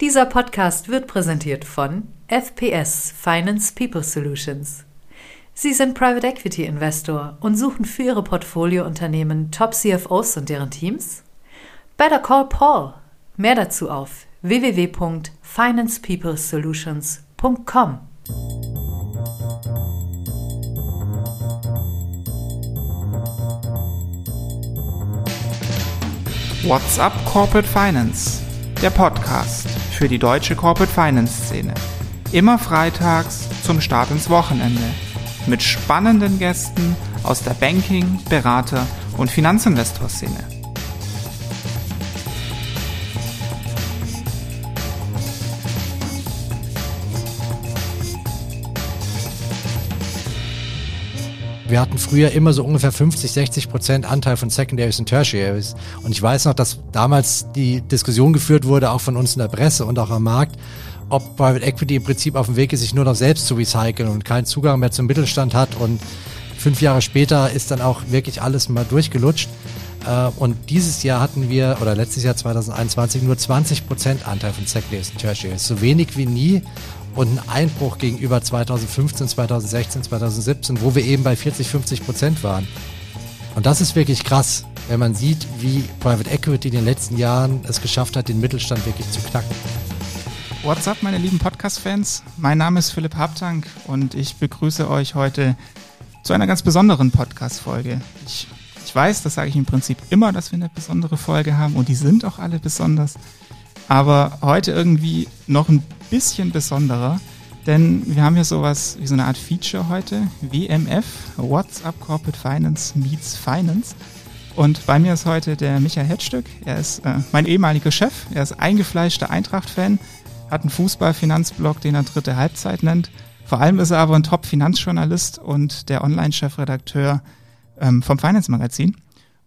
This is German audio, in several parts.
Dieser Podcast wird präsentiert von FPS Finance People Solutions. Sie sind Private Equity Investor und suchen für Ihre Portfoliounternehmen Top CFOs und deren Teams? Better call Paul. Mehr dazu auf www.financepeoplesolutions.com. What's up Corporate Finance? Der Podcast für die deutsche Corporate Finance Szene. Immer freitags zum Start ins Wochenende. Mit spannenden Gästen aus der Banking-, Berater- und Finanzinvestor-Szene. Wir hatten früher immer so ungefähr 50, 60 Prozent Anteil von Secondaries und Tertiaries. Und ich weiß noch, dass damals die Diskussion geführt wurde, auch von uns in der Presse und auch am Markt, ob Private Equity im Prinzip auf dem Weg ist, sich nur noch selbst zu recyceln und keinen Zugang mehr zum Mittelstand hat. Und fünf Jahre später ist dann auch wirklich alles mal durchgelutscht. Äh, und dieses Jahr hatten wir, oder letztes Jahr 2021, nur 20 Prozent Anteil von Secondaries und Tertiaries. So wenig wie nie und ein Einbruch gegenüber 2015, 2016, 2017, wo wir eben bei 40, 50 Prozent waren. Und das ist wirklich krass, wenn man sieht, wie Private Equity in den letzten Jahren es geschafft hat, den Mittelstand wirklich zu knacken. What's up, meine lieben Podcast-Fans? Mein Name ist Philipp Habtank und ich begrüße euch heute zu einer ganz besonderen Podcast-Folge. Ich, ich weiß, das sage ich im Prinzip immer, dass wir eine besondere Folge haben und die sind auch alle besonders. Aber heute irgendwie noch ein bisschen besonderer, denn wir haben hier sowas wie so eine Art Feature heute, WMF, What's Up Corporate Finance Meets Finance. Und bei mir ist heute der Michael Hetzstück. Er ist äh, mein ehemaliger Chef. Er ist eingefleischter Eintracht-Fan, hat einen Fußball-Finanzblog, den er dritte Halbzeit nennt. Vor allem ist er aber ein Top-Finanzjournalist und der Online-Chefredakteur ähm, vom Finance-Magazin.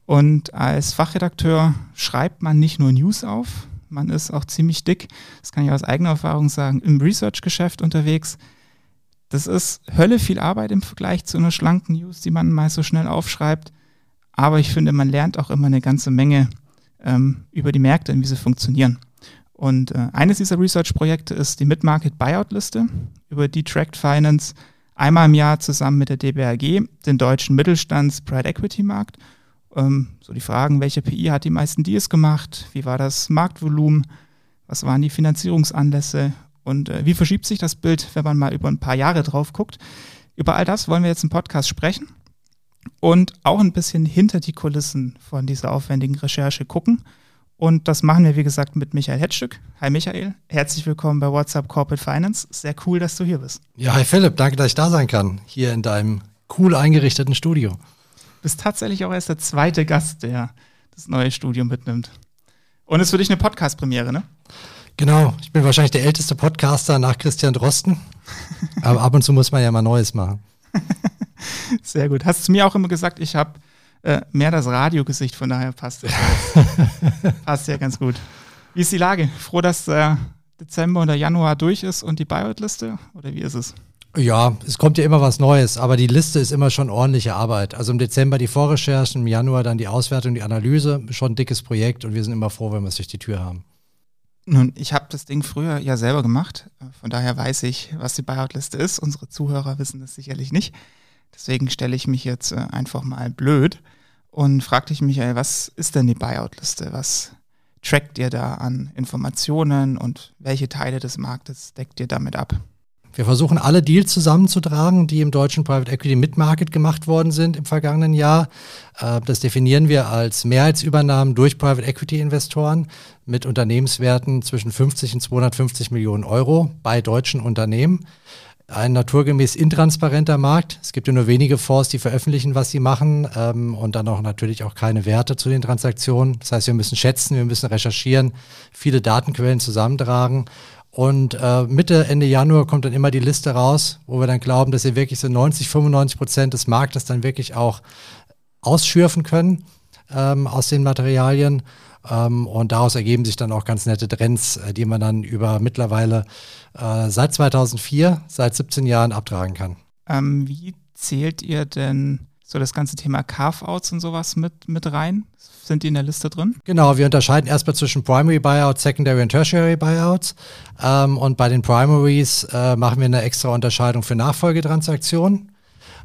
Und als Fachredakteur schreibt man nicht nur News auf, man ist auch ziemlich dick, das kann ich aus eigener Erfahrung sagen, im Research-Geschäft unterwegs. Das ist Hölle viel Arbeit im Vergleich zu einer schlanken News, die man mal so schnell aufschreibt. Aber ich finde, man lernt auch immer eine ganze Menge ähm, über die Märkte und wie sie funktionieren. Und äh, eines dieser Research-Projekte ist die Mid-Market Buyout-Liste, über die Tracked Finance einmal im Jahr zusammen mit der DBRG den deutschen Mittelstands-Private Equity-Markt so die Fragen, welche PI hat die meisten Deals gemacht? Wie war das Marktvolumen? Was waren die Finanzierungsanlässe? Und äh, wie verschiebt sich das Bild, wenn man mal über ein paar Jahre drauf guckt? Über all das wollen wir jetzt im Podcast sprechen und auch ein bisschen hinter die Kulissen von dieser aufwendigen Recherche gucken. Und das machen wir, wie gesagt, mit Michael Hetzstück. Hi Michael, herzlich willkommen bei WhatsApp Corporate Finance. Sehr cool, dass du hier bist. Ja, hi Philipp, danke, dass ich da sein kann, hier in deinem cool eingerichteten Studio bist tatsächlich auch erst der zweite Gast, der das neue Studio mitnimmt. Und es ist für dich eine Podcast-Premiere, ne? Genau, ich bin wahrscheinlich der älteste Podcaster nach Christian Drosten. Aber ab und zu muss man ja mal Neues machen. Sehr gut. Hast du mir auch immer gesagt, ich habe äh, mehr das Radiogesicht, von daher passt das. passt ja ganz gut. Wie ist die Lage? Froh, dass der Dezember oder Januar durch ist und die Buyout-Liste? Oder wie ist es? Ja, es kommt ja immer was Neues, aber die Liste ist immer schon ordentliche Arbeit. Also im Dezember die Vorrecherchen, im Januar dann die Auswertung, die Analyse, schon ein dickes Projekt und wir sind immer froh, wenn wir es durch die Tür haben. Nun, ich habe das Ding früher ja selber gemacht, von daher weiß ich, was die Buyout-Liste ist. Unsere Zuhörer wissen das sicherlich nicht. Deswegen stelle ich mich jetzt äh, einfach mal blöd und frage dich, Michael, was ist denn die Buyout-Liste? Was trackt ihr da an Informationen und welche Teile des Marktes deckt ihr damit ab? Wir versuchen alle Deals zusammenzutragen, die im deutschen Private Equity Mid-Market gemacht worden sind im vergangenen Jahr. Äh, das definieren wir als Mehrheitsübernahmen durch Private Equity Investoren mit Unternehmenswerten zwischen 50 und 250 Millionen Euro bei deutschen Unternehmen. Ein naturgemäß intransparenter Markt. Es gibt ja nur wenige Fonds, die veröffentlichen, was sie machen ähm, und dann auch natürlich auch keine Werte zu den Transaktionen. Das heißt, wir müssen schätzen, wir müssen recherchieren, viele Datenquellen zusammentragen und äh, Mitte, Ende Januar kommt dann immer die Liste raus, wo wir dann glauben, dass wir wirklich so 90, 95 Prozent des Marktes dann wirklich auch ausschürfen können ähm, aus den Materialien. Ähm, und daraus ergeben sich dann auch ganz nette Trends, äh, die man dann über mittlerweile äh, seit 2004, seit 17 Jahren abtragen kann. Ähm, wie zählt ihr denn so das ganze Thema Carve-Outs und sowas mit, mit rein? Sind die in der Liste drin? Genau, wir unterscheiden erstmal zwischen Primary Buyouts, Secondary und Tertiary Buyouts. Ähm, und bei den Primaries äh, machen wir eine extra Unterscheidung für Nachfolgetransaktionen.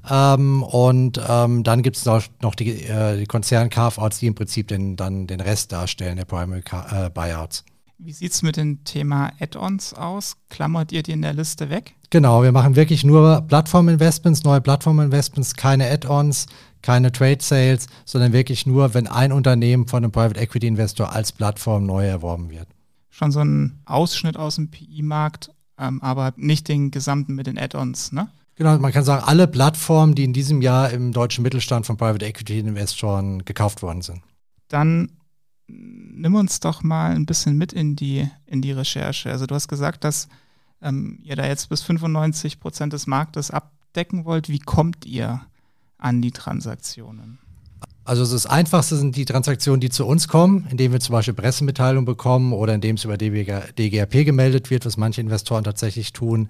Ähm, und ähm, dann gibt es noch, noch die, äh, die Konzern-Carve-Outs, die im Prinzip den, dann den Rest darstellen der Primary äh, Buyouts. Wie sieht es mit dem Thema Add-ons aus? Klammert ihr die in der Liste weg? Genau, wir machen wirklich nur Plattform-Investments, neue Plattform-Investments, keine Add-ons, keine Trade-Sales, sondern wirklich nur, wenn ein Unternehmen von einem Private Equity-Investor als Plattform neu erworben wird. Schon so ein Ausschnitt aus dem PI-Markt, ähm, aber nicht den gesamten mit den Add-ons, ne? Genau, man kann sagen, alle Plattformen, die in diesem Jahr im deutschen Mittelstand von Private Equity Investoren gekauft worden sind. Dann nimm uns doch mal ein bisschen mit in die, in die Recherche. Also du hast gesagt, dass ähm, ihr da jetzt bis 95 Prozent des Marktes abdecken wollt. Wie kommt ihr an die Transaktionen? Also das Einfachste sind die Transaktionen, die zu uns kommen, indem wir zum Beispiel Pressemitteilungen bekommen oder indem es über DGRP gemeldet wird, was manche Investoren tatsächlich tun.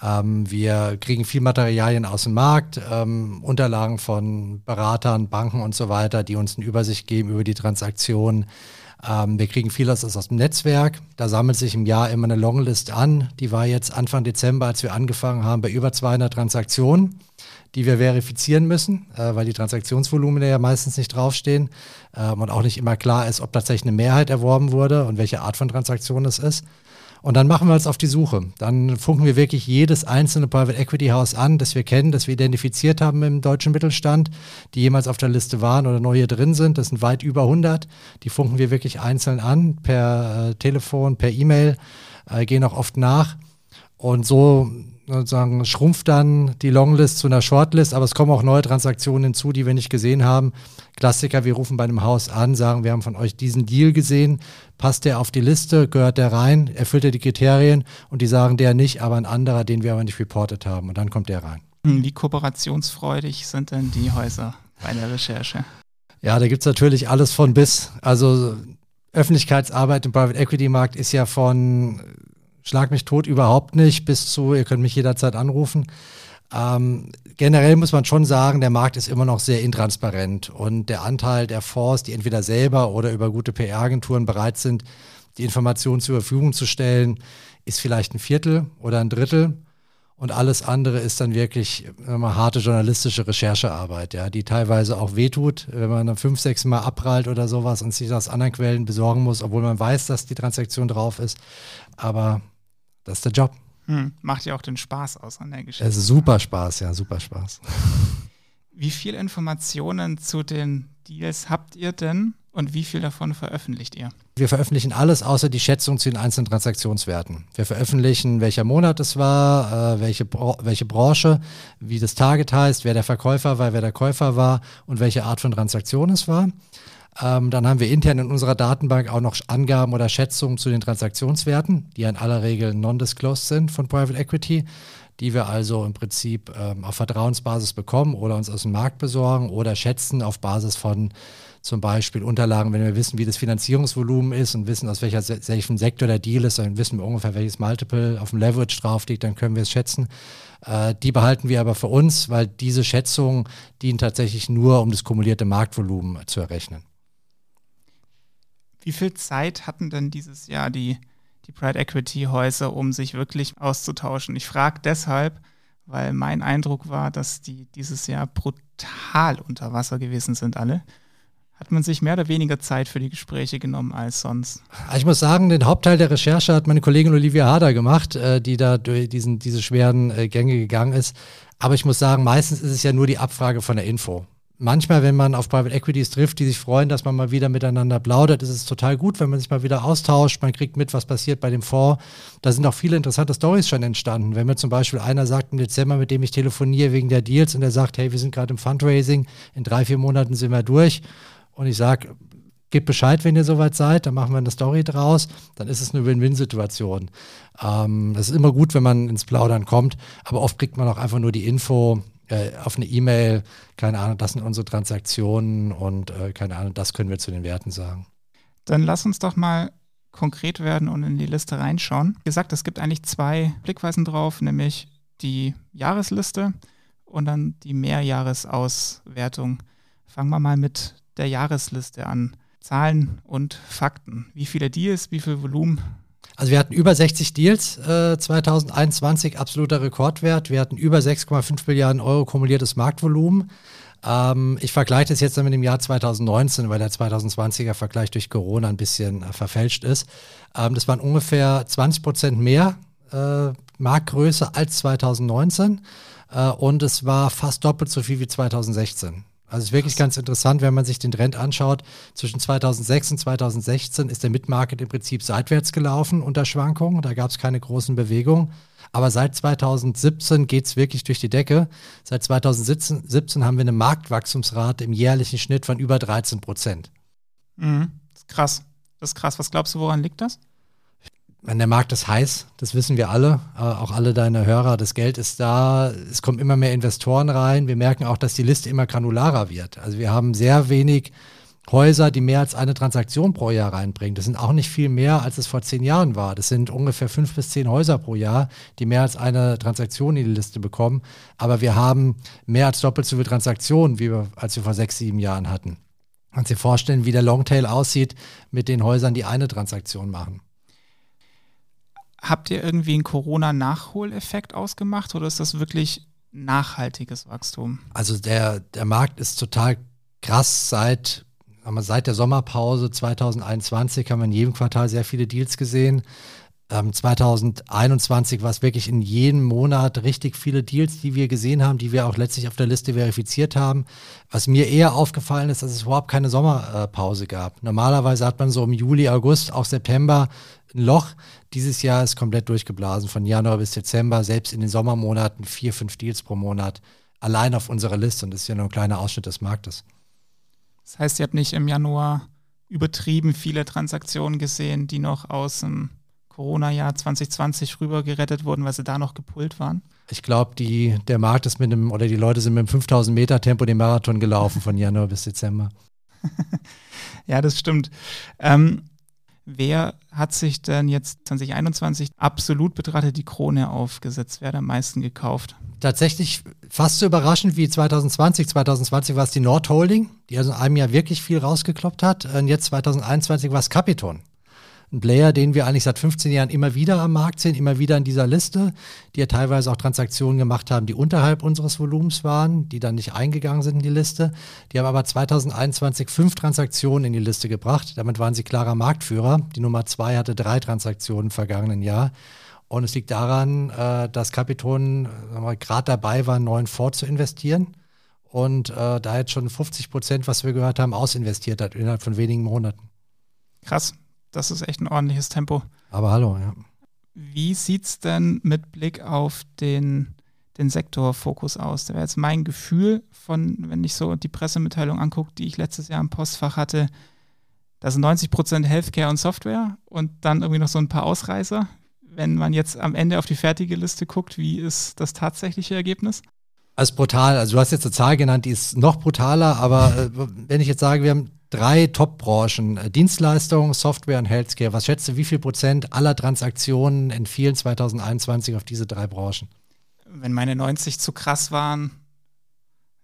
Ähm, wir kriegen viel Materialien aus dem Markt, ähm, Unterlagen von Beratern, Banken und so weiter, die uns eine Übersicht geben über die Transaktionen. Ähm, wir kriegen vieles aus dem Netzwerk. Da sammelt sich im Jahr immer eine Longlist an. Die war jetzt Anfang Dezember, als wir angefangen haben, bei über 200 Transaktionen die wir verifizieren müssen, äh, weil die Transaktionsvolumina ja meistens nicht draufstehen ähm, und auch nicht immer klar ist, ob tatsächlich eine Mehrheit erworben wurde und welche Art von Transaktion es ist. Und dann machen wir uns auf die Suche. Dann funken wir wirklich jedes einzelne Private Equity House an, das wir kennen, das wir identifiziert haben im deutschen Mittelstand, die jemals auf der Liste waren oder neu hier drin sind. Das sind weit über 100. Die funken wir wirklich einzeln an, per äh, Telefon, per E-Mail, äh, gehen auch oft nach. Und so sozusagen schrumpft dann die Longlist zu einer Shortlist, aber es kommen auch neue Transaktionen hinzu, die wir nicht gesehen haben. Klassiker, wir rufen bei einem Haus an, sagen, wir haben von euch diesen Deal gesehen, passt der auf die Liste, gehört der rein, erfüllt er die Kriterien und die sagen der nicht, aber ein anderer, den wir aber nicht reportet haben und dann kommt der rein. Hm, wie kooperationsfreudig sind denn die Häuser bei der Recherche? Ja, da gibt es natürlich alles von bis. Also Öffentlichkeitsarbeit im Private Equity Markt ist ja von Schlag mich tot überhaupt nicht, bis zu, ihr könnt mich jederzeit anrufen. Ähm, generell muss man schon sagen, der Markt ist immer noch sehr intransparent und der Anteil der Fonds, die entweder selber oder über gute PR-Agenturen bereit sind, die Informationen zur Verfügung zu stellen, ist vielleicht ein Viertel oder ein Drittel. Und alles andere ist dann wirklich mal, harte journalistische Recherchearbeit, ja, die teilweise auch wehtut, wenn man dann fünf, sechs Mal abprallt oder sowas und sich das aus anderen Quellen besorgen muss, obwohl man weiß, dass die Transaktion drauf ist. Aber das ist der Job. Hm, macht ja auch den Spaß aus an der Geschichte. Es ist super Spaß, ja, super Spaß. Wie viele Informationen zu den Deals habt ihr denn und wie viel davon veröffentlicht ihr? Wir veröffentlichen alles außer die Schätzung zu den einzelnen Transaktionswerten. Wir veröffentlichen, welcher Monat es war, äh, welche, welche Branche, wie das Target heißt, wer der Verkäufer war, wer der Käufer war und welche Art von Transaktion es war. Ähm, dann haben wir intern in unserer Datenbank auch noch Angaben oder Schätzungen zu den Transaktionswerten, die in aller Regel non-disclosed sind von Private Equity, die wir also im Prinzip ähm, auf Vertrauensbasis bekommen oder uns aus dem Markt besorgen oder schätzen auf Basis von zum Beispiel Unterlagen, wenn wir wissen, wie das Finanzierungsvolumen ist und wissen, aus welcher, welchem Sektor der Deal ist, dann wissen wir ungefähr, welches Multiple auf dem Leverage drauf liegt, dann können wir es schätzen. Äh, die behalten wir aber für uns, weil diese Schätzungen dienen tatsächlich nur, um das kumulierte Marktvolumen zu errechnen. Wie viel Zeit hatten denn dieses Jahr die, die Pride Equity Häuser, um sich wirklich auszutauschen? Ich frage deshalb, weil mein Eindruck war, dass die dieses Jahr brutal unter Wasser gewesen sind alle. Hat man sich mehr oder weniger Zeit für die Gespräche genommen als sonst? Ich muss sagen, den Hauptteil der Recherche hat meine Kollegin Olivia Hader gemacht, äh, die da durch diesen, diese schweren äh, Gänge gegangen ist. Aber ich muss sagen, meistens ist es ja nur die Abfrage von der Info manchmal, wenn man auf Private Equities trifft, die sich freuen, dass man mal wieder miteinander plaudert, ist es total gut, wenn man sich mal wieder austauscht. Man kriegt mit, was passiert bei dem Fonds. Da sind auch viele interessante Stories schon entstanden. Wenn mir zum Beispiel einer sagt im Dezember, mit dem ich telefoniere wegen der Deals und der sagt, hey, wir sind gerade im Fundraising, in drei, vier Monaten sind wir durch. Und ich sage, gebt Bescheid, wenn ihr soweit seid, dann machen wir eine Story draus, dann ist es eine Win-Win-Situation. Ähm, das ist immer gut, wenn man ins Plaudern kommt, aber oft kriegt man auch einfach nur die Info, äh, auf eine E-Mail, keine Ahnung, das sind unsere Transaktionen und äh, keine Ahnung, das können wir zu den Werten sagen. Dann lass uns doch mal konkret werden und in die Liste reinschauen. Wie gesagt, es gibt eigentlich zwei Blickweisen drauf, nämlich die Jahresliste und dann die Mehrjahresauswertung. Fangen wir mal mit der Jahresliste an. Zahlen und Fakten. Wie viele Deals, wie viel Volumen? Also wir hatten über 60 Deals äh, 2021, absoluter Rekordwert. Wir hatten über 6,5 Milliarden Euro kumuliertes Marktvolumen. Ähm, ich vergleiche das jetzt mit dem Jahr 2019, weil der 2020er Vergleich durch Corona ein bisschen äh, verfälscht ist. Ähm, das waren ungefähr 20 Prozent mehr äh, Marktgröße als 2019 äh, und es war fast doppelt so viel wie 2016. Also es ist wirklich ganz interessant, wenn man sich den Trend anschaut. Zwischen 2006 und 2016 ist der Midmarket im Prinzip seitwärts gelaufen unter Schwankungen. Da gab es keine großen Bewegungen. Aber seit 2017 geht es wirklich durch die Decke. Seit 2017 haben wir eine Marktwachstumsrate im jährlichen Schnitt von über 13 Prozent. Mhm. Das ist krass. Das ist krass. Was glaubst du, woran liegt das? Der Markt ist heiß, das wissen wir alle, äh, auch alle deine Hörer. Das Geld ist da, es kommen immer mehr Investoren rein. Wir merken auch, dass die Liste immer granularer wird. Also wir haben sehr wenig Häuser, die mehr als eine Transaktion pro Jahr reinbringen. Das sind auch nicht viel mehr, als es vor zehn Jahren war. Das sind ungefähr fünf bis zehn Häuser pro Jahr, die mehr als eine Transaktion in die Liste bekommen. Aber wir haben mehr als doppelt so viele Transaktionen, wie wir, als wir vor sechs, sieben Jahren hatten. Kannst dir vorstellen, wie der Longtail aussieht mit den Häusern, die eine Transaktion machen. Habt ihr irgendwie einen Corona-Nachholeffekt ausgemacht oder ist das wirklich nachhaltiges Wachstum? Also der, der Markt ist total krass seit seit der Sommerpause 2021 haben wir in jedem Quartal sehr viele Deals gesehen. Ähm, 2021 war es wirklich in jedem Monat richtig viele Deals, die wir gesehen haben, die wir auch letztlich auf der Liste verifiziert haben. Was mir eher aufgefallen ist, dass es überhaupt keine Sommerpause gab. Normalerweise hat man so im Juli, August, auch September ein Loch. Dieses Jahr ist komplett durchgeblasen, von Januar bis Dezember, selbst in den Sommermonaten vier, fünf Deals pro Monat, allein auf unserer Liste. Und das ist ja nur ein kleiner Ausschnitt des Marktes. Das heißt, ihr habt nicht im Januar übertrieben viele Transaktionen gesehen, die noch aus dem Corona-Jahr 2020 rüber gerettet wurden, weil sie da noch gepult waren? Ich glaube, der Markt ist mit einem, oder die Leute sind mit einem 5000 Meter Tempo den Marathon gelaufen von Januar bis Dezember. ja, das stimmt. Ähm, Wer hat sich denn jetzt 2021 absolut betrachtet die Krone aufgesetzt? Wer hat am meisten gekauft? Tatsächlich fast so überraschend wie 2020. 2020 war es die Nord Holding, die also in einem Jahr wirklich viel rausgekloppt hat. Und jetzt 2021 war es Capiton ein Player, den wir eigentlich seit 15 Jahren immer wieder am Markt sehen, immer wieder in dieser Liste, die ja teilweise auch Transaktionen gemacht haben, die unterhalb unseres Volumens waren, die dann nicht eingegangen sind in die Liste. Die haben aber 2021 fünf Transaktionen in die Liste gebracht. Damit waren sie klarer Marktführer. Die Nummer zwei hatte drei Transaktionen im vergangenen Jahr. Und es liegt daran, äh, dass Capiton äh, gerade dabei war, einen neuen Fonds zu investieren und äh, da jetzt schon 50 Prozent, was wir gehört haben, ausinvestiert hat innerhalb von wenigen Monaten. Krass das ist echt ein ordentliches Tempo. Aber hallo, ja. Wie sieht es denn mit Blick auf den, den Sektorfokus aus? Da wäre jetzt mein Gefühl von, wenn ich so die Pressemitteilung angucke, die ich letztes Jahr im Postfach hatte, da sind 90 Prozent Healthcare und Software und dann irgendwie noch so ein paar Ausreißer. Wenn man jetzt am Ende auf die fertige Liste guckt, wie ist das tatsächliche Ergebnis? Also brutal. Also du hast jetzt eine Zahl genannt, die ist noch brutaler, aber äh, wenn ich jetzt sage, wir haben drei Top-Branchen, äh, Dienstleistungen, Software und Healthcare. Was schätzt du, wie viel Prozent aller Transaktionen entfielen 2021 auf diese drei Branchen? Wenn meine 90 zu krass waren,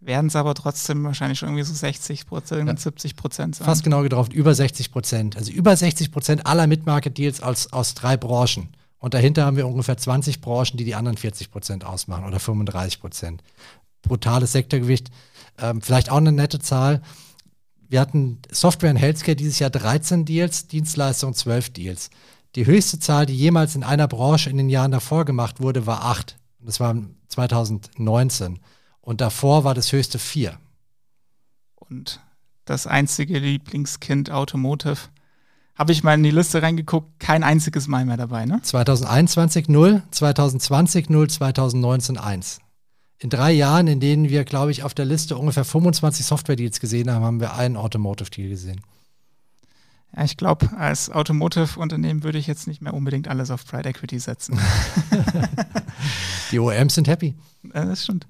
werden es aber trotzdem wahrscheinlich irgendwie so 60 Prozent, ja. 70 Prozent sein. Fast genau getroffen, über 60 Prozent. Also über 60 Prozent aller Mid-Market-Deals aus, aus drei Branchen. Und dahinter haben wir ungefähr 20 Branchen, die die anderen 40 Prozent ausmachen oder 35 Prozent. Brutales Sektorgewicht. Ähm, vielleicht auch eine nette Zahl wir hatten Software und Healthcare dieses Jahr 13 Deals, Dienstleistung 12 Deals. Die höchste Zahl, die jemals in einer Branche in den Jahren davor gemacht wurde, war 8. Das war 2019. Und davor war das höchste 4. Und das einzige Lieblingskind Automotive. Habe ich mal in die Liste reingeguckt, kein einziges Mal mehr dabei, ne? 2021 0, 2020 0, 2019 1 in drei Jahren, in denen wir, glaube ich, auf der Liste ungefähr 25 Software-Deals gesehen haben, haben wir einen Automotive-Deal gesehen. Ja, ich glaube, als Automotive-Unternehmen würde ich jetzt nicht mehr unbedingt alles auf Pride Equity setzen. Die OEMs sind happy. Das stimmt.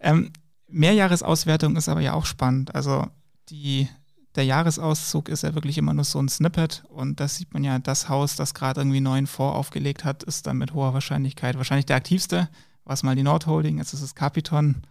Ähm, Mehrjahresauswertung ist aber ja auch spannend. Also die, der Jahresauszug ist ja wirklich immer nur so ein Snippet und das sieht man ja, das Haus, das gerade irgendwie neuen Fonds aufgelegt hat, ist dann mit hoher Wahrscheinlichkeit wahrscheinlich der aktivste was mal die Nordholding, jetzt ist es Capiton.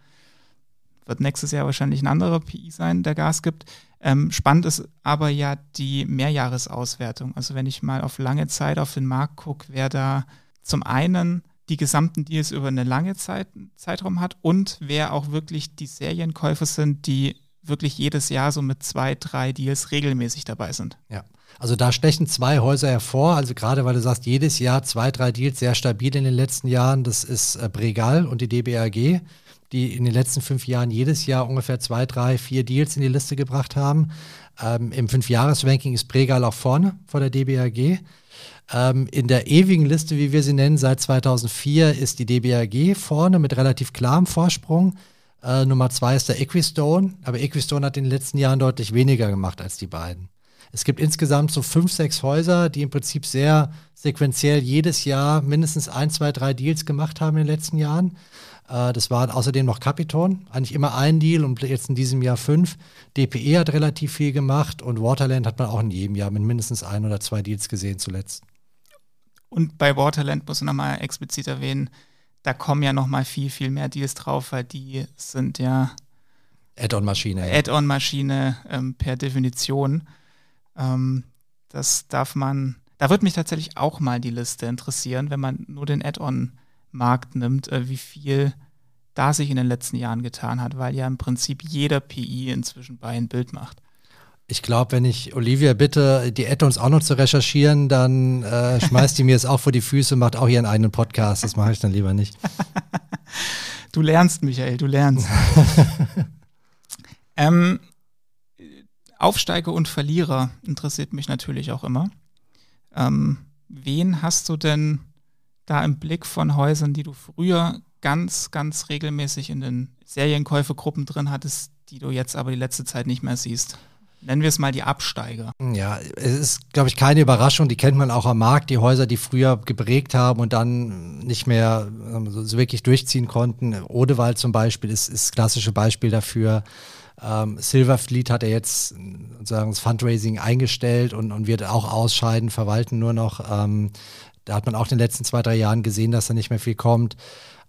wird nächstes Jahr wahrscheinlich ein anderer PI sein, der Gas gibt. Ähm, spannend ist aber ja die Mehrjahresauswertung. Also wenn ich mal auf lange Zeit auf den Markt gucke, wer da zum einen die gesamten Deals über eine lange Zeit, Zeitraum hat und wer auch wirklich die Serienkäufer sind, die wirklich jedes Jahr so mit zwei, drei Deals regelmäßig dabei sind. Ja. Also da stechen zwei Häuser hervor. Also gerade weil du sagst, jedes Jahr zwei, drei Deals sehr stabil in den letzten Jahren. Das ist äh, Bregal und die DBAG, die in den letzten fünf Jahren jedes Jahr ungefähr zwei, drei, vier Deals in die Liste gebracht haben. Ähm, Im Fünfjahres-Ranking ist Bregal auch vorne vor der DBAG. Ähm, in der ewigen Liste, wie wir sie nennen, seit 2004 ist die DBAG vorne mit relativ klarem Vorsprung. Äh, Nummer zwei ist der Equistone, aber Equistone hat in den letzten Jahren deutlich weniger gemacht als die beiden. Es gibt insgesamt so fünf, sechs Häuser, die im Prinzip sehr sequenziell jedes Jahr mindestens ein, zwei, drei Deals gemacht haben in den letzten Jahren. Äh, das waren außerdem noch Capiton, eigentlich immer ein Deal und jetzt in diesem Jahr fünf. DPE hat relativ viel gemacht und Waterland hat man auch in jedem Jahr mit mindestens ein oder zwei Deals gesehen zuletzt. Und bei Waterland muss ich nochmal explizit erwähnen, da kommen ja nochmal viel, viel mehr Deals drauf, weil die sind ja Add-on-Maschine. Add-on-Maschine ähm, per Definition. Ähm, das darf man, da wird mich tatsächlich auch mal die Liste interessieren, wenn man nur den Add-on-Markt nimmt, äh, wie viel da sich in den letzten Jahren getan hat, weil ja im Prinzip jeder PI inzwischen bei ein Bild macht. Ich glaube, wenn ich Olivia bitte, die Add-ons auch noch zu recherchieren, dann äh, schmeißt die mir es auch vor die Füße, macht auch ihren eigenen Podcast. Das mache ich dann lieber nicht. du lernst, Michael, du lernst. ähm, Aufsteiger und Verlierer interessiert mich natürlich auch immer. Ähm, wen hast du denn da im Blick von Häusern, die du früher ganz, ganz regelmäßig in den Serienkäufegruppen drin hattest, die du jetzt aber die letzte Zeit nicht mehr siehst? nennen wir es mal die Absteiger. Ja, es ist, glaube ich, keine Überraschung. Die kennt man auch am Markt. Die Häuser, die früher geprägt haben und dann nicht mehr ähm, so wirklich durchziehen konnten. Odewald zum Beispiel ist das klassische Beispiel dafür. Ähm, Silverfleet hat er jetzt sozusagen das Fundraising eingestellt und, und wird auch ausscheiden, verwalten nur noch. Ähm, da hat man auch in den letzten zwei, drei Jahren gesehen, dass da nicht mehr viel kommt.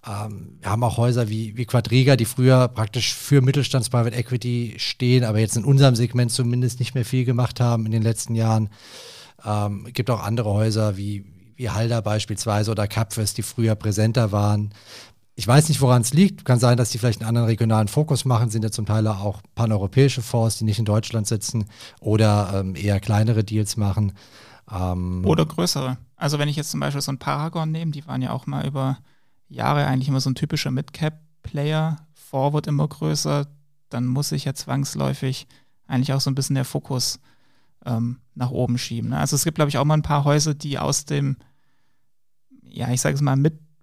Ähm, wir haben auch Häuser wie, wie Quadriga, die früher praktisch für Mittelstands-Private Equity stehen, aber jetzt in unserem Segment zumindest nicht mehr viel gemacht haben in den letzten Jahren. Ähm, es gibt auch andere Häuser wie, wie Halda beispielsweise oder Capfest, die früher präsenter waren. Ich weiß nicht, woran es liegt. Kann sein, dass die vielleicht einen anderen regionalen Fokus machen, sind ja zum Teil auch paneuropäische Fonds, die nicht in Deutschland sitzen oder ähm, eher kleinere Deals machen. Ähm, oder größere. Also wenn ich jetzt zum Beispiel so ein Paragon nehme, die waren ja auch mal über Jahre eigentlich immer so ein typischer Mid-Cap-Player, Forward immer größer, dann muss sich ja zwangsläufig eigentlich auch so ein bisschen der Fokus ähm, nach oben schieben. Ne? Also es gibt, glaube ich, auch mal ein paar Häuser, die aus dem, ja, ich sage es mal,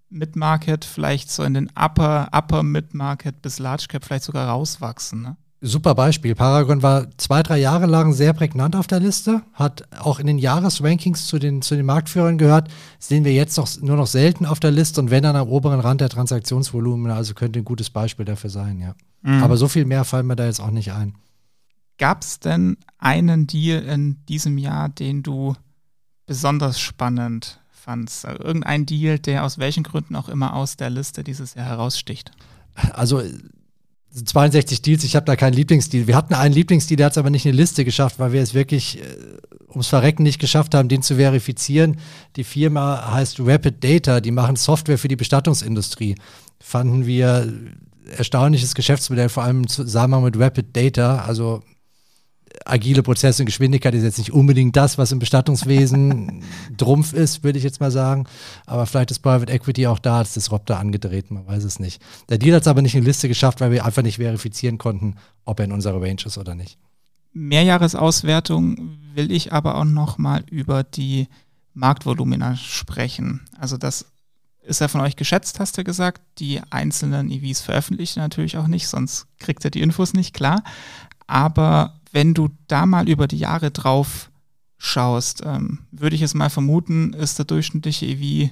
Mid-Market vielleicht so in den Upper, Upper Mid-Market bis Large Cap vielleicht sogar rauswachsen. Ne? Super Beispiel. Paragon war zwei, drei Jahre lang sehr prägnant auf der Liste, hat auch in den Jahresrankings zu den, zu den Marktführern gehört. Sehen wir jetzt noch, nur noch selten auf der Liste und wenn dann am oberen Rand der Transaktionsvolumen, also könnte ein gutes Beispiel dafür sein, ja. Mhm. Aber so viel mehr fallen mir da jetzt auch nicht ein. Gab es denn einen Deal in diesem Jahr, den du besonders spannend fandst? Also irgendein Deal, der aus welchen Gründen auch immer aus der Liste dieses Jahr heraussticht? Also 62 Deals, ich habe da keinen Lieblingsdeal. Wir hatten einen Lieblingsdeal, der hat es aber nicht in die Liste geschafft, weil wir es wirklich äh, ums Verrecken nicht geschafft haben, den zu verifizieren. Die Firma heißt Rapid Data, die machen Software für die Bestattungsindustrie. Fanden wir erstaunliches Geschäftsmodell, vor allem zusammen mit Rapid Data. Also agile Prozesse und Geschwindigkeit ist jetzt nicht unbedingt das, was im Bestattungswesen Trumpf ist, würde ich jetzt mal sagen. Aber vielleicht ist Private Equity auch da als Disruptor angedreht, man weiß es nicht. Der Deal hat es aber nicht in die Liste geschafft, weil wir einfach nicht verifizieren konnten, ob er in unserer Range ist oder nicht. Mehrjahresauswertung will ich aber auch nochmal über die Marktvolumina sprechen. Also das ist ja von euch geschätzt, hast du gesagt. Die einzelnen EVs veröffentlichen natürlich auch nicht, sonst kriegt ihr die Infos nicht, klar. Aber wenn du da mal über die Jahre drauf schaust, ähm, würde ich es mal vermuten, ist der durchschnittliche EV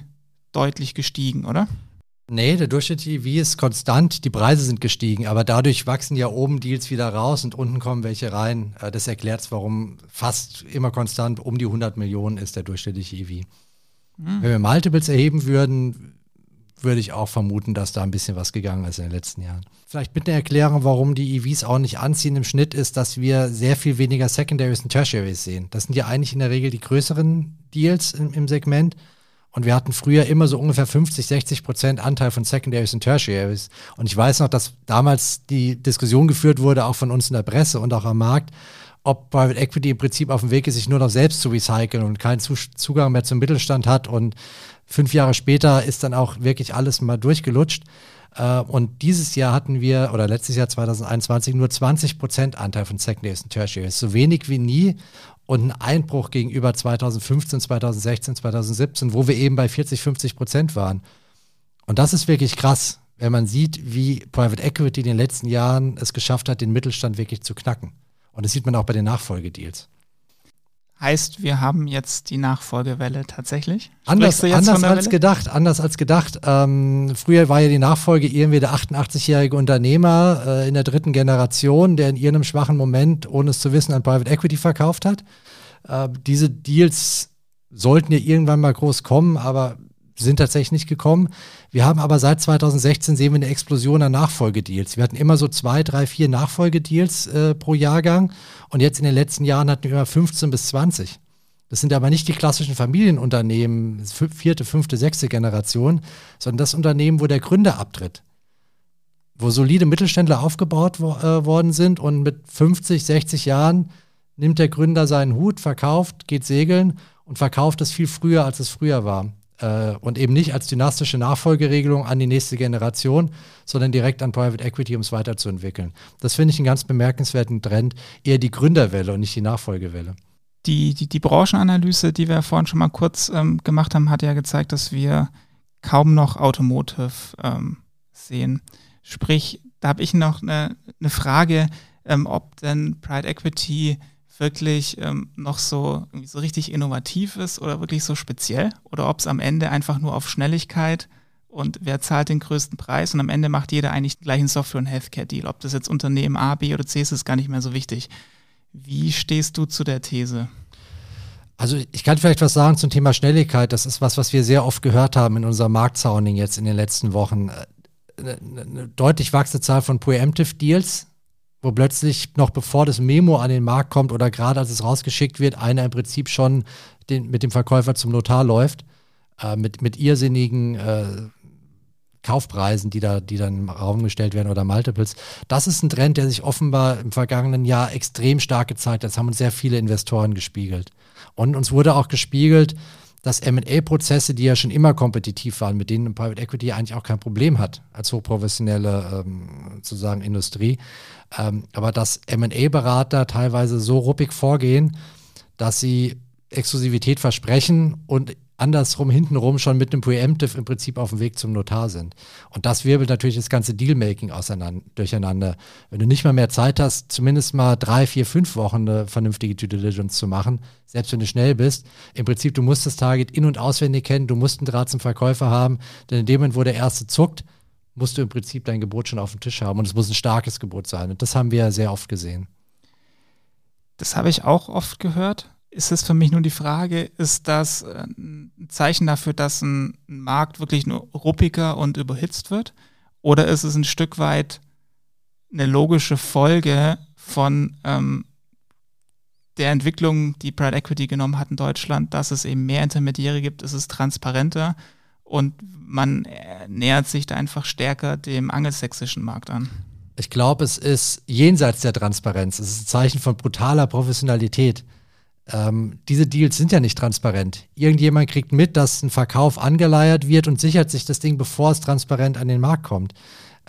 deutlich gestiegen, oder? Nee, der durchschnittliche EV ist konstant, die Preise sind gestiegen, aber dadurch wachsen ja oben Deals wieder raus und unten kommen welche rein. Äh, das erklärt warum fast immer konstant um die 100 Millionen ist der durchschnittliche EV. Hm. Wenn wir Multiples erheben würden, würde ich auch vermuten, dass da ein bisschen was gegangen ist in den letzten Jahren. Vielleicht mit einer Erklärung, warum die EVs auch nicht anziehen im Schnitt, ist, dass wir sehr viel weniger Secondaries und Tertiaries sehen. Das sind ja eigentlich in der Regel die größeren Deals im, im Segment. Und wir hatten früher immer so ungefähr 50, 60 Prozent Anteil von Secondaries und Tertiaries. Und ich weiß noch, dass damals die Diskussion geführt wurde, auch von uns in der Presse und auch am Markt, ob Private Equity im Prinzip auf dem Weg ist, sich nur noch selbst zu recyceln und keinen Zugang mehr zum Mittelstand hat und Fünf Jahre später ist dann auch wirklich alles mal durchgelutscht. Äh, und dieses Jahr hatten wir, oder letztes Jahr 2021, nur 20 Prozent Anteil von Secondaries und Tertiaries. So wenig wie nie und ein Einbruch gegenüber 2015, 2016, 2017, wo wir eben bei 40, 50 Prozent waren. Und das ist wirklich krass, wenn man sieht, wie Private Equity in den letzten Jahren es geschafft hat, den Mittelstand wirklich zu knacken. Und das sieht man auch bei den Nachfolgedeals. Heißt, wir haben jetzt die Nachfolgewelle tatsächlich? Anders, anders als gedacht, anders als gedacht. Ähm, früher war ja die Nachfolge irgendwie der 88-jährige Unternehmer äh, in der dritten Generation, der in irgendeinem schwachen Moment, ohne es zu wissen, an Private Equity verkauft hat. Äh, diese Deals sollten ja irgendwann mal groß kommen, aber sind tatsächlich nicht gekommen. Wir haben aber seit 2016 sehen wir eine Explosion an Nachfolgedeals. Wir hatten immer so zwei, drei, vier Nachfolgedeals äh, pro Jahrgang und jetzt in den letzten Jahren hatten wir immer 15 bis 20. Das sind aber nicht die klassischen Familienunternehmen, vierte, fünfte, sechste Generation, sondern das Unternehmen, wo der Gründer abtritt. Wo solide Mittelständler aufgebaut wo, äh, worden sind und mit 50, 60 Jahren nimmt der Gründer seinen Hut, verkauft, geht segeln und verkauft es viel früher, als es früher war äh, und eben nicht als dynastische Nachfolgeregelung an die nächste Generation, sondern direkt an Private Equity, um es weiterzuentwickeln. Das finde ich einen ganz bemerkenswerten Trend, eher die Gründerwelle und nicht die Nachfolgewelle. Die, die, die Branchenanalyse, die wir vorhin schon mal kurz ähm, gemacht haben, hat ja gezeigt, dass wir kaum noch Automotive ähm, sehen. Sprich, da habe ich noch eine, eine Frage, ähm, ob denn Private Equity wirklich ähm, noch so, so richtig innovativ ist oder wirklich so speziell oder ob es am Ende einfach nur auf Schnelligkeit und wer zahlt den größten Preis und am Ende macht jeder eigentlich den gleichen Software- und Healthcare-Deal. Ob das jetzt Unternehmen A, B oder C ist, ist gar nicht mehr so wichtig. Wie stehst du zu der These? Also ich kann vielleicht was sagen zum Thema Schnelligkeit. Das ist was, was wir sehr oft gehört haben in unserem Marktsounding jetzt in den letzten Wochen. Eine, eine deutlich wachsende Zahl von Preemptive Deals, wo plötzlich noch bevor das Memo an den Markt kommt oder gerade als es rausgeschickt wird, einer im Prinzip schon den, mit dem Verkäufer zum Notar läuft, äh, mit, mit irrsinnigen äh, Kaufpreisen, die da, die dann im Raum gestellt werden oder Multiples. Das ist ein Trend, der sich offenbar im vergangenen Jahr extrem stark gezeigt hat. Das haben uns sehr viele Investoren gespiegelt. Und uns wurde auch gespiegelt, dass MA-Prozesse, die ja schon immer kompetitiv waren, mit denen Private Equity eigentlich auch kein Problem hat, als hochprofessionelle ähm, sozusagen Industrie, ähm, aber dass MA-Berater teilweise so ruppig vorgehen, dass sie Exklusivität versprechen und andersrum hintenrum schon mit einem Preemptive im Prinzip auf dem Weg zum Notar sind. Und das wirbelt natürlich das ganze Dealmaking durcheinander. Wenn du nicht mal mehr Zeit hast, zumindest mal drei, vier, fünf Wochen eine vernünftige Due Diligence zu machen, selbst wenn du schnell bist, im Prinzip, du musst das Target in- und auswendig kennen, du musst einen Draht zum Verkäufer haben, denn in dem Moment, wo der Erste zuckt, musst du im Prinzip dein Gebot schon auf dem Tisch haben und es muss ein starkes Gebot sein. Und das haben wir sehr oft gesehen. Das habe ich auch oft gehört ist es für mich nur die Frage, ist das äh, ein Zeichen dafür, dass ein Markt wirklich nur ruppiger und überhitzt wird? Oder ist es ein Stück weit eine logische Folge von ähm, der Entwicklung, die Private Equity genommen hat in Deutschland, dass es eben mehr Intermediäre gibt, es ist transparenter und man äh, nähert sich da einfach stärker dem angelsächsischen Markt an? Ich glaube, es ist jenseits der Transparenz. Es ist ein Zeichen von brutaler Professionalität. Ähm, diese Deals sind ja nicht transparent. Irgendjemand kriegt mit, dass ein Verkauf angeleiert wird und sichert sich das Ding, bevor es transparent an den Markt kommt.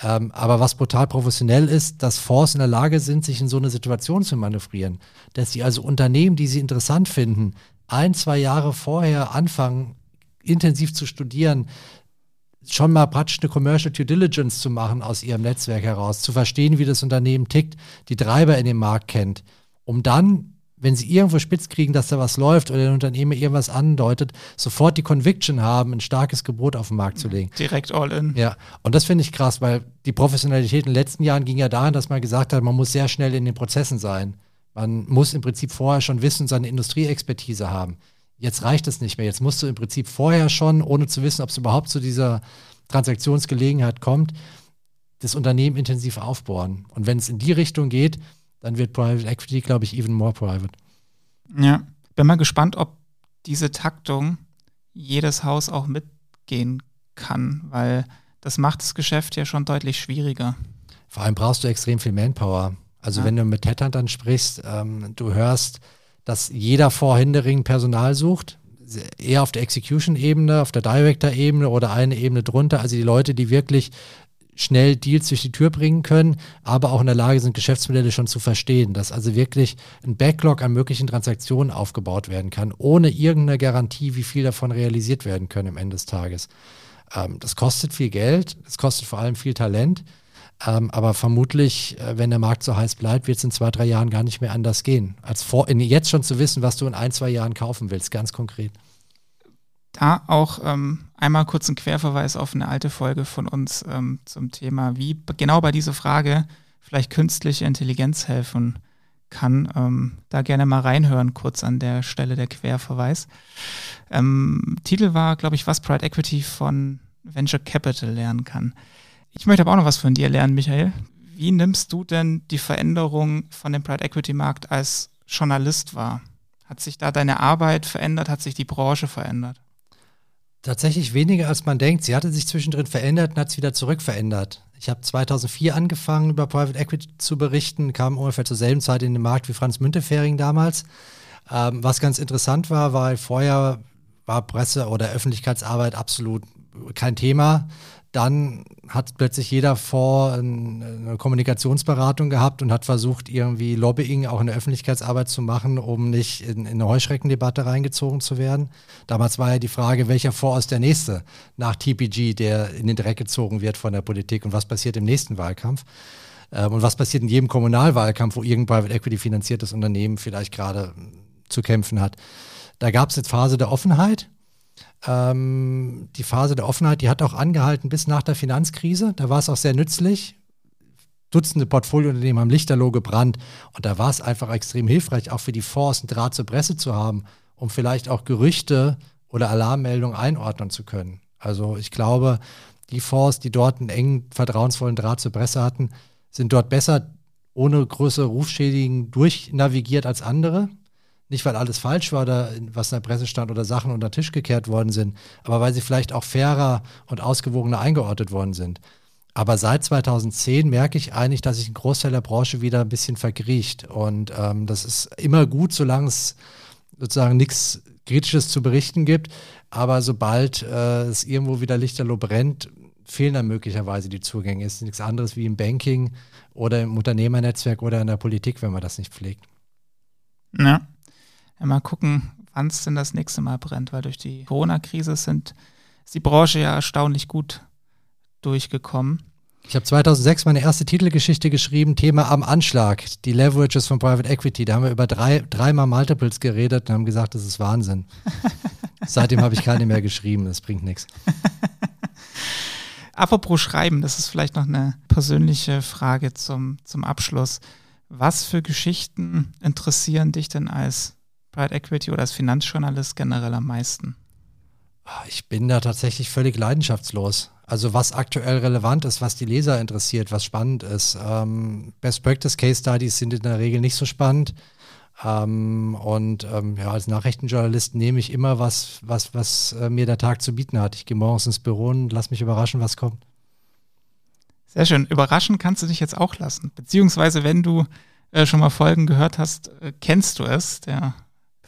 Ähm, aber was brutal professionell ist, dass Fonds in der Lage sind, sich in so eine Situation zu manövrieren. Dass sie also Unternehmen, die sie interessant finden, ein, zwei Jahre vorher anfangen, intensiv zu studieren, schon mal praktisch eine Commercial Due Diligence zu machen aus ihrem Netzwerk heraus, zu verstehen, wie das Unternehmen tickt, die Treiber in dem Markt kennt, um dann wenn sie irgendwo spitz kriegen, dass da was läuft oder ein Unternehmen irgendwas andeutet, sofort die Conviction haben, ein starkes Gebot auf den Markt zu legen. Direkt all in. Ja, und das finde ich krass, weil die Professionalität in den letzten Jahren ging ja dahin, dass man gesagt hat, man muss sehr schnell in den Prozessen sein. Man muss im Prinzip vorher schon wissen, seine Industrieexpertise haben. Jetzt reicht es nicht mehr. Jetzt musst du im Prinzip vorher schon, ohne zu wissen, ob es überhaupt zu dieser Transaktionsgelegenheit kommt, das Unternehmen intensiv aufbohren. Und wenn es in die Richtung geht, dann wird Private Equity, glaube ich, even more private. Ja, bin mal gespannt, ob diese Taktung jedes Haus auch mitgehen kann, weil das macht das Geschäft ja schon deutlich schwieriger. Vor allem brauchst du extrem viel Manpower. Also ja. wenn du mit Headhuntern sprichst, ähm, du hörst, dass jeder Vorhindering Personal sucht, eher auf der Execution-Ebene, auf der Director-Ebene oder eine Ebene drunter, also die Leute, die wirklich schnell Deals durch die Tür bringen können, aber auch in der Lage sind, Geschäftsmodelle schon zu verstehen, dass also wirklich ein Backlog an möglichen Transaktionen aufgebaut werden kann, ohne irgendeine Garantie, wie viel davon realisiert werden können am Ende des Tages. Ähm, das kostet viel Geld, es kostet vor allem viel Talent, ähm, aber vermutlich, äh, wenn der Markt so heiß bleibt, wird es in zwei, drei Jahren gar nicht mehr anders gehen, als vor, jetzt schon zu wissen, was du in ein, zwei Jahren kaufen willst, ganz konkret. Da auch ähm, einmal kurz ein Querverweis auf eine alte Folge von uns ähm, zum Thema, wie genau bei dieser Frage vielleicht künstliche Intelligenz helfen kann. Ähm, da gerne mal reinhören, kurz an der Stelle der Querverweis. Ähm, Titel war, glaube ich, was Pride Equity von Venture Capital lernen kann. Ich möchte aber auch noch was von dir lernen, Michael. Wie nimmst du denn die Veränderung von dem Pride Equity Markt als Journalist wahr? Hat sich da deine Arbeit verändert? Hat sich die Branche verändert? Tatsächlich weniger als man denkt. Sie hatte sich zwischendrin verändert und hat es wieder zurück verändert. Ich habe 2004 angefangen, über Private Equity zu berichten, kam ungefähr zur selben Zeit in den Markt wie Franz Müntefering damals. Ähm, was ganz interessant war, weil vorher war Presse- oder Öffentlichkeitsarbeit absolut kein Thema. Dann hat plötzlich jeder vor eine Kommunikationsberatung gehabt und hat versucht, irgendwie Lobbying auch in der Öffentlichkeitsarbeit zu machen, um nicht in, in eine Heuschreckendebatte reingezogen zu werden. Damals war ja die Frage, welcher Fonds ist der nächste nach TPG, der in den Dreck gezogen wird von der Politik und was passiert im nächsten Wahlkampf. Ähm, und was passiert in jedem Kommunalwahlkampf, wo irgendein Private Equity finanziertes Unternehmen vielleicht gerade zu kämpfen hat. Da gab es jetzt Phase der Offenheit ähm, die Phase der Offenheit, die hat auch angehalten bis nach der Finanzkrise. Da war es auch sehr nützlich. Dutzende Portfoliounternehmen haben Lichterloh gebrannt und da war es einfach extrem hilfreich, auch für die Fonds einen Draht zur Presse zu haben, um vielleicht auch Gerüchte oder Alarmmeldungen einordnen zu können. Also ich glaube, die Fonds, die dort einen engen, vertrauensvollen Draht zur Presse hatten, sind dort besser ohne größere Rufschädigen durchnavigiert als andere. Nicht, weil alles falsch war, oder was in der Presse stand oder Sachen unter den Tisch gekehrt worden sind, aber weil sie vielleicht auch fairer und ausgewogener eingeordnet worden sind. Aber seit 2010 merke ich eigentlich, dass sich ein Großteil der Branche wieder ein bisschen verkriecht. Und ähm, das ist immer gut, solange es sozusagen nichts Kritisches zu berichten gibt. Aber sobald äh, es irgendwo wieder lichterloh brennt, fehlen dann möglicherweise die Zugänge. Es ist nichts anderes wie im Banking oder im Unternehmernetzwerk oder in der Politik, wenn man das nicht pflegt. Ja. Mal gucken, wann es denn das nächste Mal brennt, weil durch die Corona-Krise sind, ist die Branche ja erstaunlich gut durchgekommen. Ich habe 2006 meine erste Titelgeschichte geschrieben, Thema am Anschlag, die Leverages von Private Equity. Da haben wir über drei, dreimal Multiples geredet und haben gesagt, das ist Wahnsinn. Seitdem habe ich keine mehr geschrieben, das bringt nichts. Apropos Schreiben, das ist vielleicht noch eine persönliche Frage zum, zum Abschluss. Was für Geschichten interessieren dich denn als Private Equity oder als Finanzjournalist generell am meisten? Ah, ich bin da tatsächlich völlig leidenschaftslos. Also was aktuell relevant ist, was die Leser interessiert, was spannend ist. Ähm, Best Practice Case Studies sind in der Regel nicht so spannend. Ähm, und ähm, ja, als Nachrichtenjournalist nehme ich immer was, was, was äh, mir der Tag zu bieten hat. Ich gehe morgens ins Büro und lass mich überraschen, was kommt. Sehr schön. Überraschen kannst du dich jetzt auch lassen. Beziehungsweise, wenn du äh, schon mal Folgen gehört hast, äh, kennst du es. Der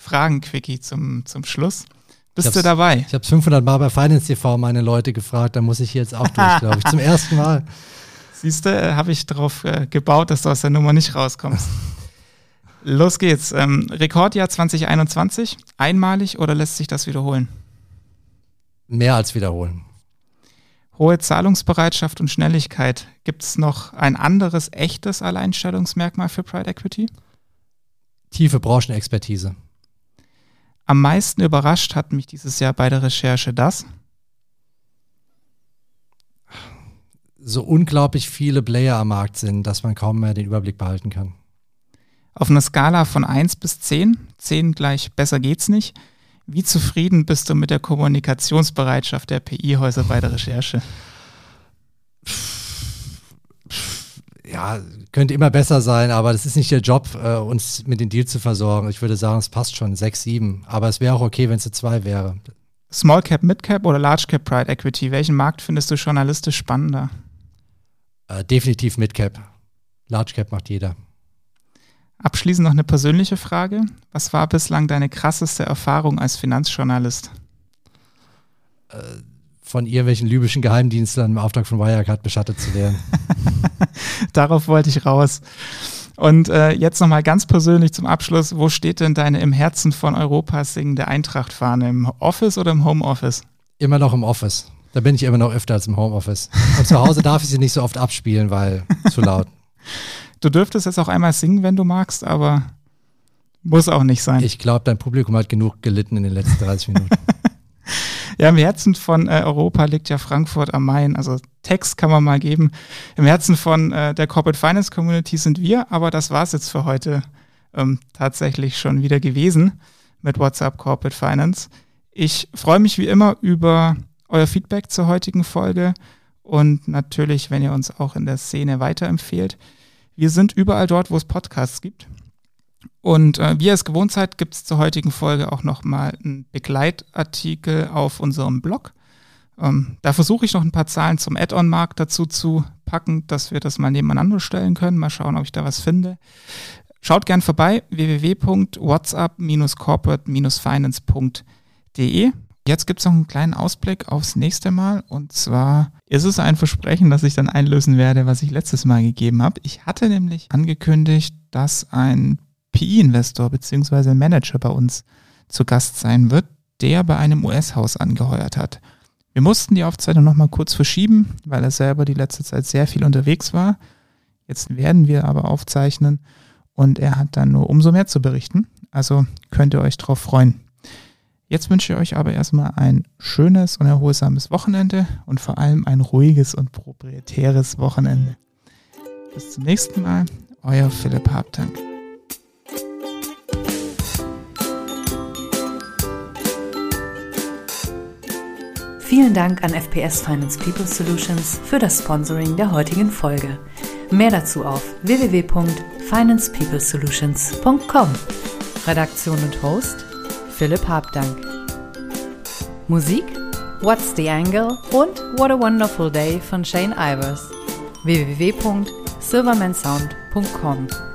Fragen-Quickie zum, zum Schluss. Bist du dabei? Ich habe 500 Mal bei Finance TV meine Leute gefragt, da muss ich jetzt auch durch, glaube ich, zum ersten Mal. Siehst du, äh, habe ich darauf äh, gebaut, dass du aus der Nummer nicht rauskommst. Los geht's. Ähm, Rekordjahr 2021, einmalig oder lässt sich das wiederholen? Mehr als wiederholen. Hohe Zahlungsbereitschaft und Schnelligkeit. Gibt es noch ein anderes echtes Alleinstellungsmerkmal für Pride Equity? Tiefe Branchenexpertise. Am meisten überrascht hat mich dieses Jahr bei der Recherche das. So unglaublich viele Player am Markt sind, dass man kaum mehr den Überblick behalten kann. Auf einer Skala von 1 bis 10, 10 gleich besser geht's nicht. Wie zufrieden bist du mit der Kommunikationsbereitschaft der PI-Häuser bei der Recherche? Ja, könnte immer besser sein, aber das ist nicht der Job, äh, uns mit den Deals zu versorgen. Ich würde sagen, es passt schon, sechs, sieben. Aber es wäre auch okay, wenn es eine zwei wäre. Small Cap, Mid Cap oder Large Cap Pride Equity? Welchen Markt findest du journalistisch spannender? Äh, definitiv Mid Cap. Large Cap macht jeder. Abschließend noch eine persönliche Frage. Was war bislang deine krasseste Erfahrung als Finanzjournalist? Äh, von irgendwelchen libyschen Geheimdiensten im Auftrag von Wirecard beschattet zu werden. Darauf wollte ich raus. Und äh, jetzt nochmal ganz persönlich zum Abschluss. Wo steht denn deine im Herzen von Europa singende Eintracht-Fahne? Im Office oder im Homeoffice? Immer noch im Office. Da bin ich immer noch öfter als im Homeoffice. Und zu Hause darf ich sie nicht so oft abspielen, weil zu laut. Du dürftest jetzt auch einmal singen, wenn du magst, aber muss auch nicht sein. Ich glaube, dein Publikum hat genug gelitten in den letzten 30 Minuten. Ja, im Herzen von äh, Europa liegt ja Frankfurt am Main. Also Text kann man mal geben. Im Herzen von äh, der Corporate Finance Community sind wir, aber das war es jetzt für heute ähm, tatsächlich schon wieder gewesen mit WhatsApp Corporate Finance. Ich freue mich wie immer über euer Feedback zur heutigen Folge und natürlich, wenn ihr uns auch in der Szene weiterempfehlt. Wir sind überall dort, wo es Podcasts gibt. Und äh, wie ihr es gewohnt seid, gibt es zur heutigen Folge auch nochmal einen Begleitartikel auf unserem Blog. Ähm, da versuche ich noch ein paar Zahlen zum Add-on-Markt dazu zu packen, dass wir das mal nebeneinander stellen können. Mal schauen, ob ich da was finde. Schaut gern vorbei, www.whatsapp-corporate-finance.de. Jetzt gibt es noch einen kleinen Ausblick aufs nächste Mal. Und zwar ist es ein Versprechen, das ich dann einlösen werde, was ich letztes Mal gegeben habe. Ich hatte nämlich angekündigt, dass ein PI-Investor bzw. Manager bei uns zu Gast sein wird, der bei einem US-Haus angeheuert hat. Wir mussten die Aufzeichnung nochmal kurz verschieben, weil er selber die letzte Zeit sehr viel unterwegs war. Jetzt werden wir aber aufzeichnen und er hat dann nur umso mehr zu berichten. Also könnt ihr euch drauf freuen. Jetzt wünsche ich euch aber erstmal ein schönes und erholsames Wochenende und vor allem ein ruhiges und proprietäres Wochenende. Bis zum nächsten Mal, euer Philipp Habtank. Vielen Dank an FPS Finance People Solutions für das Sponsoring der heutigen Folge. Mehr dazu auf www.financepeoplesolutions.com. Redaktion und Host Philipp Habdank. Musik What's the Angle und What a Wonderful Day von Shane Ivers. www.silvermansound.com